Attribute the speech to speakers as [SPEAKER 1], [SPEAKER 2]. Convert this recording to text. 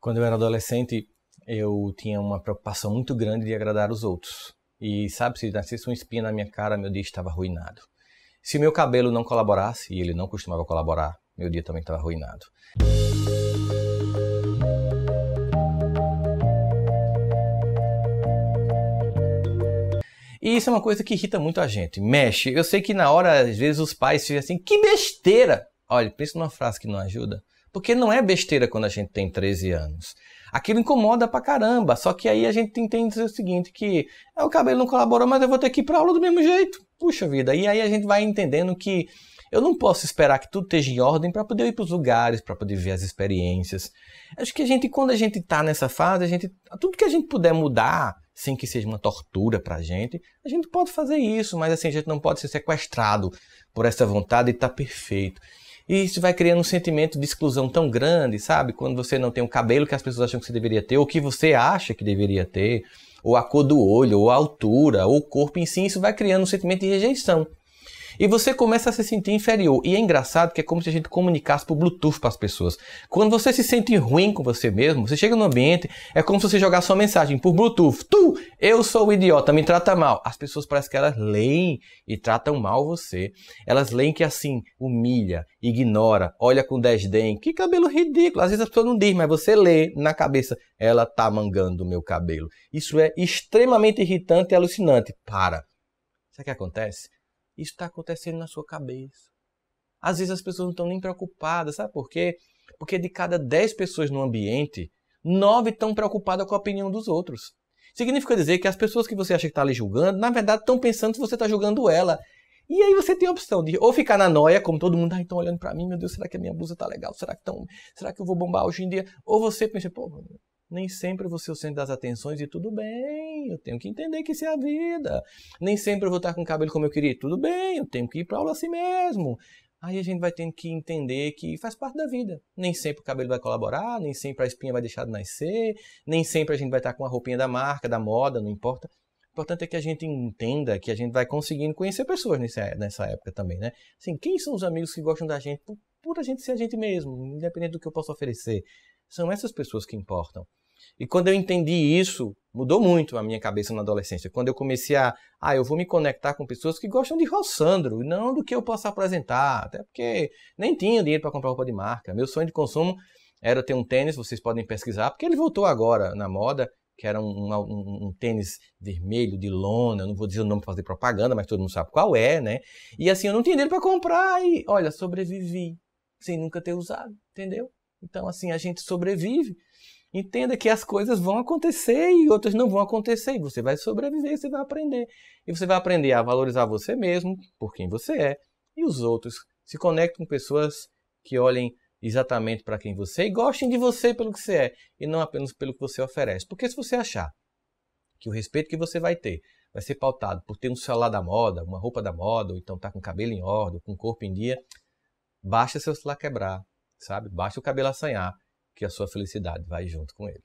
[SPEAKER 1] Quando eu era adolescente, eu tinha uma preocupação muito grande de agradar os outros. E sabe, se nascesse uma espinha na minha cara, meu dia estava arruinado. Se meu cabelo não colaborasse, e ele não costumava colaborar, meu dia também estava arruinado. E isso é uma coisa que irrita muito a gente, mexe. Eu sei que na hora, às vezes, os pais ficam assim, que besteira! Olha, pensa numa frase que não ajuda. Porque não é besteira quando a gente tem 13 anos. Aquilo incomoda pra caramba. Só que aí a gente entende o seguinte, que é, o cabelo não colaborou, mas eu vou ter que ir pra aula do mesmo jeito. Puxa vida. E aí a gente vai entendendo que eu não posso esperar que tudo esteja em ordem para poder ir para os lugares, para poder ver as experiências. Acho que a gente, quando a gente está nessa fase, a gente, tudo que a gente puder mudar, sem que seja uma tortura para a gente, a gente pode fazer isso, mas assim, a gente não pode ser sequestrado por essa vontade de estar tá perfeito. E isso vai criando um sentimento de exclusão tão grande, sabe? Quando você não tem o cabelo que as pessoas acham que você deveria ter, ou que você acha que deveria ter, ou a cor do olho, ou a altura, ou o corpo em si, isso vai criando um sentimento de rejeição. E você começa a se sentir inferior. E é engraçado que é como se a gente comunicasse por Bluetooth para as pessoas. Quando você se sente ruim com você mesmo, você chega no ambiente, é como se você jogasse uma mensagem por Bluetooth. Tu, eu sou o idiota, me trata mal. As pessoas parecem que elas leem e tratam mal você. Elas leem que assim, humilha, ignora, olha com desdém. Que cabelo ridículo. Às vezes as pessoas não dizem, mas você lê na cabeça. Ela tá mangando o meu cabelo. Isso é extremamente irritante e alucinante. Para. Sabe o que acontece? Isso está acontecendo na sua cabeça. Às vezes as pessoas não estão nem preocupadas, sabe por quê? Porque de cada 10 pessoas no ambiente, 9 estão preocupadas com a opinião dos outros. Significa dizer que as pessoas que você acha que está ali julgando, na verdade estão pensando se você está julgando ela. E aí você tem a opção de ou ficar na noia, como todo mundo, ah, estão olhando para mim, meu Deus, será que a minha blusa tá legal? Será que, tão, será que eu vou bombar hoje em dia? Ou você pensa, pô, nem sempre eu vou ser o centro das atenções e tudo bem, eu tenho que entender que isso é a vida. Nem sempre eu vou estar com o cabelo como eu queria, tudo bem, eu tenho que ir para aula assim mesmo. Aí a gente vai tendo que entender que faz parte da vida. Nem sempre o cabelo vai colaborar, nem sempre a espinha vai deixar de nascer, nem sempre a gente vai estar com a roupinha da marca, da moda, não importa. O importante é que a gente entenda que a gente vai conseguindo conhecer pessoas nessa, época também, né? Assim, quem são os amigos que gostam da gente por a gente ser a gente mesmo, independente do que eu possa oferecer? São essas pessoas que importam. E quando eu entendi isso, mudou muito a minha cabeça na adolescência. Quando eu comecei a, ah, eu vou me conectar com pessoas que gostam de Rossandro, não do que eu posso apresentar, até porque nem tinha dinheiro para comprar roupa de marca. Meu sonho de consumo era ter um tênis, vocês podem pesquisar, porque ele voltou agora na moda, que era um, um, um, tênis vermelho de lona, eu não vou dizer o nome para fazer propaganda, mas todo mundo sabe qual é, né? E assim, eu não tinha dinheiro para comprar e, olha, sobrevivi sem nunca ter usado, entendeu? Então, assim, a gente sobrevive. Entenda que as coisas vão acontecer e outras não vão acontecer. E você vai sobreviver, você vai aprender. E você vai aprender a valorizar você mesmo, por quem você é, e os outros. Se conecte com pessoas que olhem exatamente para quem você é e gostem de você pelo que você é, e não apenas pelo que você oferece. Porque se você achar que o respeito que você vai ter vai ser pautado por ter um celular da moda, uma roupa da moda, ou então estar tá com o cabelo em ordem, com corpo em dia, basta seu celular quebrar, sabe? Basta o cabelo assanhar que a sua felicidade vai junto com ele.